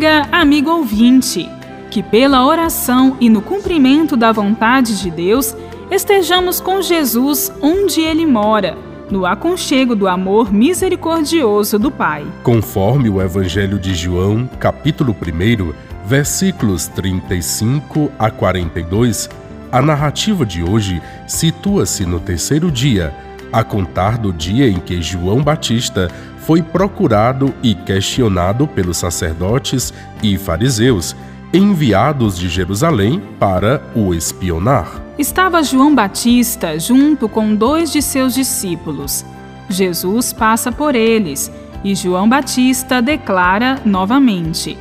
Amiga, amigo ouvinte, que pela oração e no cumprimento da vontade de Deus estejamos com Jesus onde ele mora, no aconchego do amor misericordioso do Pai. Conforme o Evangelho de João, capítulo 1, versículos 35 a 42, a narrativa de hoje situa-se no terceiro dia, a contar do dia em que João Batista foi procurado e questionado pelos sacerdotes e fariseus, enviados de Jerusalém para o espionar. Estava João Batista junto com dois de seus discípulos. Jesus passa por eles e João Batista declara novamente: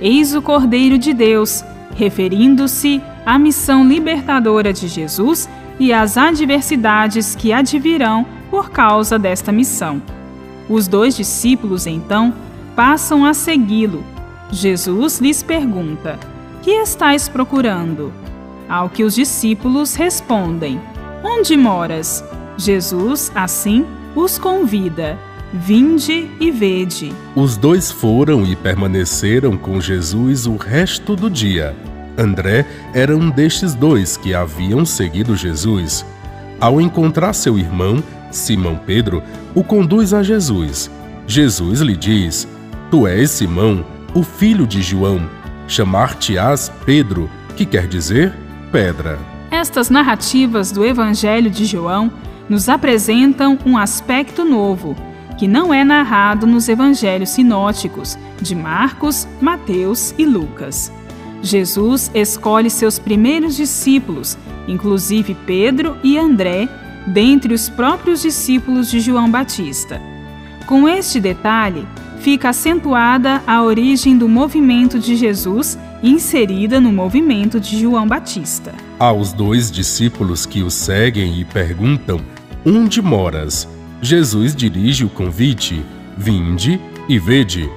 Eis o Cordeiro de Deus, referindo-se à missão libertadora de Jesus e às adversidades que advirão por causa desta missão. Os dois discípulos, então, passam a segui-lo. Jesus lhes pergunta: Que estáis procurando? Ao que os discípulos respondem: Onde moras? Jesus, assim, os convida: Vinde e vede. Os dois foram e permaneceram com Jesus o resto do dia. André era um destes dois que haviam seguido Jesus. Ao encontrar seu irmão, Simão Pedro, o conduz a Jesus. Jesus lhe diz: Tu és Simão, o filho de João. Chamar-te-ás Pedro, que quer dizer pedra. Estas narrativas do Evangelho de João nos apresentam um aspecto novo, que não é narrado nos evangelhos sinóticos de Marcos, Mateus e Lucas. Jesus escolhe seus primeiros discípulos, inclusive Pedro e André, dentre os próprios discípulos de João Batista. Com este detalhe, fica acentuada a origem do movimento de Jesus inserida no movimento de João Batista. Aos dois discípulos que o seguem e perguntam: Onde moras? Jesus dirige o convite: Vinde e vede.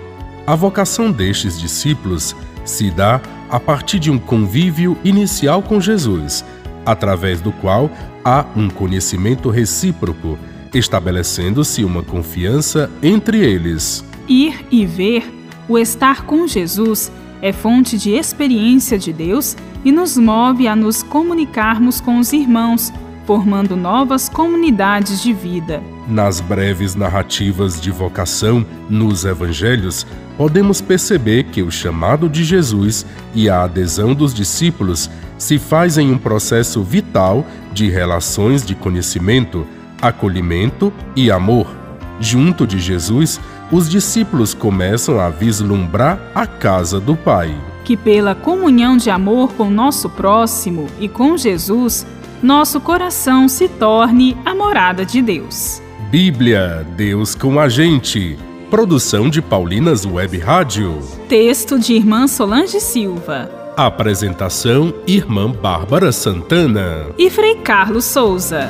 A vocação destes discípulos se dá a partir de um convívio inicial com Jesus, através do qual há um conhecimento recíproco, estabelecendo-se uma confiança entre eles. Ir e ver, o estar com Jesus, é fonte de experiência de Deus e nos move a nos comunicarmos com os irmãos, formando novas comunidades de vida. Nas breves narrativas de vocação nos evangelhos, podemos perceber que o chamado de Jesus e a adesão dos discípulos se faz em um processo vital de relações de conhecimento, acolhimento e amor. Junto de Jesus, os discípulos começam a vislumbrar a casa do Pai. Que pela comunhão de amor com nosso próximo e com Jesus, nosso coração se torne a morada de Deus. Bíblia, Deus com a gente. Produção de Paulinas Web Rádio. Texto de Irmã Solange Silva. Apresentação: Irmã Bárbara Santana e Frei Carlos Souza.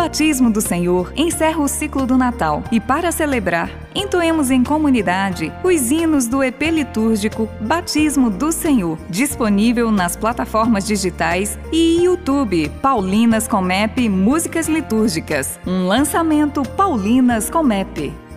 Batismo do Senhor encerra o ciclo do Natal e, para celebrar, entoemos em comunidade os hinos do EP litúrgico Batismo do Senhor, disponível nas plataformas digitais e YouTube Paulinas Comep Músicas Litúrgicas, um lançamento Paulinas Comep.